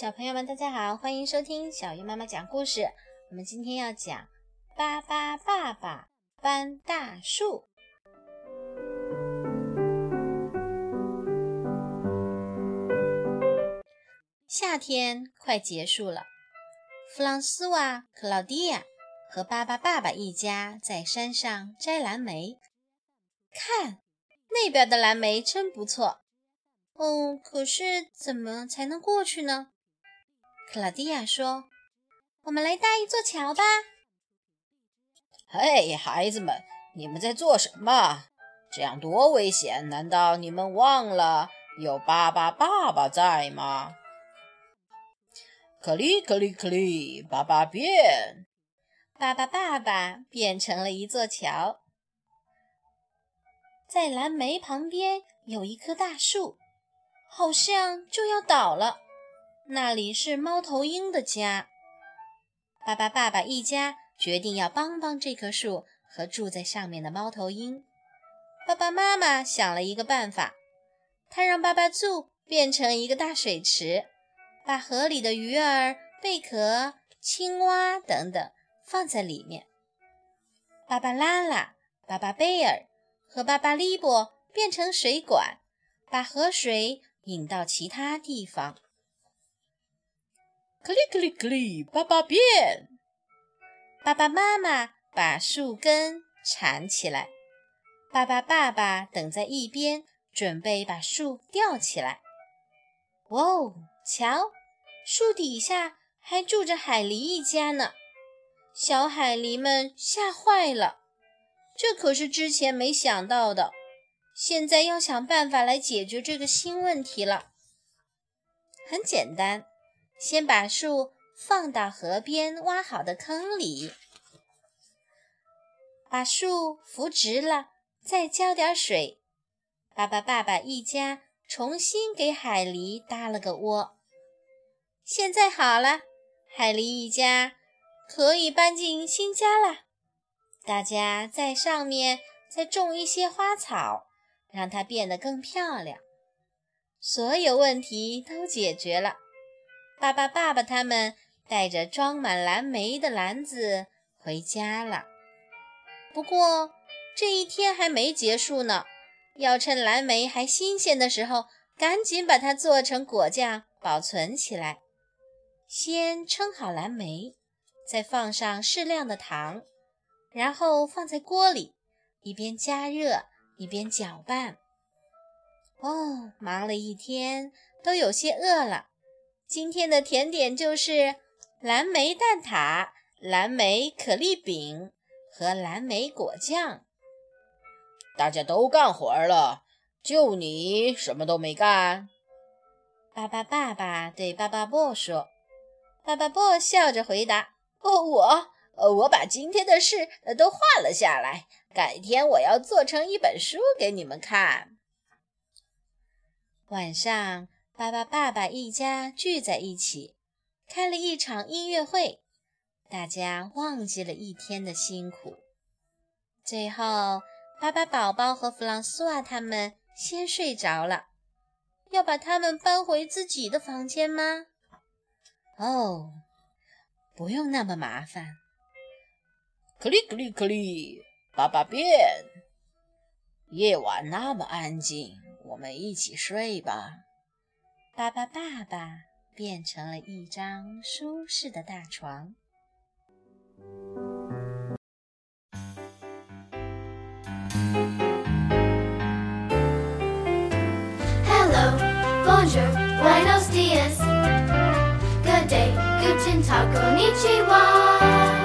小朋友们，大家好，欢迎收听小鱼妈妈讲故事。我们今天要讲《巴巴爸爸搬大树》。夏天快结束了，弗朗斯瓦、克劳迪亚和巴巴爸爸一家在山上摘蓝莓。看，那边的蓝莓真不错。哦，可是怎么才能过去呢？克劳迪亚说：“我们来搭一座桥吧。”嘿，孩子们，你们在做什么？这样多危险！难道你们忘了有巴巴爸爸在吗？克里克里克里，爸爸变！爸爸爸爸变成了一座桥，在蓝莓旁边有一棵大树，好像就要倒了。那里是猫头鹰的家。巴巴爸爸一家决定要帮帮这棵树和住在上面的猫头鹰。爸爸妈妈想了一个办法，他让巴巴兔变成一个大水池，把河里的鱼儿、贝壳、青蛙等等放在里面。巴巴拉拉、巴巴贝尔和巴巴利波变成水管，把河水引到其他地方。克里克里克里，爸爸变！爸爸妈妈把树根缠起来，爸爸爸爸等在一边，准备把树吊起来。哇哦，瞧，树底下还住着海狸一家呢！小海狸们吓坏了，这可是之前没想到的。现在要想办法来解决这个新问题了。很简单。先把树放到河边挖好的坑里，把树扶直了，再浇点水。爸爸、爸爸一家重新给海狸搭了个窝。现在好了，海狸一家可以搬进新家了。大家在上面再种一些花草，让它变得更漂亮。所有问题都解决了。爸爸、爸爸他们带着装满蓝莓的篮子回家了。不过这一天还没结束呢，要趁蓝莓还新鲜的时候，赶紧把它做成果酱保存起来。先称好蓝莓，再放上适量的糖，然后放在锅里，一边加热一边搅拌。哦，忙了一天，都有些饿了。今天的甜点就是蓝莓蛋挞、蓝莓可丽饼和蓝莓果酱。大家都干活了，就你什么都没干。巴巴爸爸对巴巴布说：“巴巴布笑着回答：‘哦，我……呃，我把今天的事都画了下来，改天我要做成一本书给你们看。’晚上。”巴巴爸爸一家聚在一起，开了一场音乐会，大家忘记了一天的辛苦。最后，巴巴宝宝和弗朗索瓦他们先睡着了。要把他们搬回自己的房间吗？哦，不用那么麻烦。克里克里克里，爸爸变。夜晚那么安静，我们一起睡吧。巴巴爸爸变成了一张舒适的大床。Hello, bonjour, buenos dias. Good day, guten tag, konnichiwa.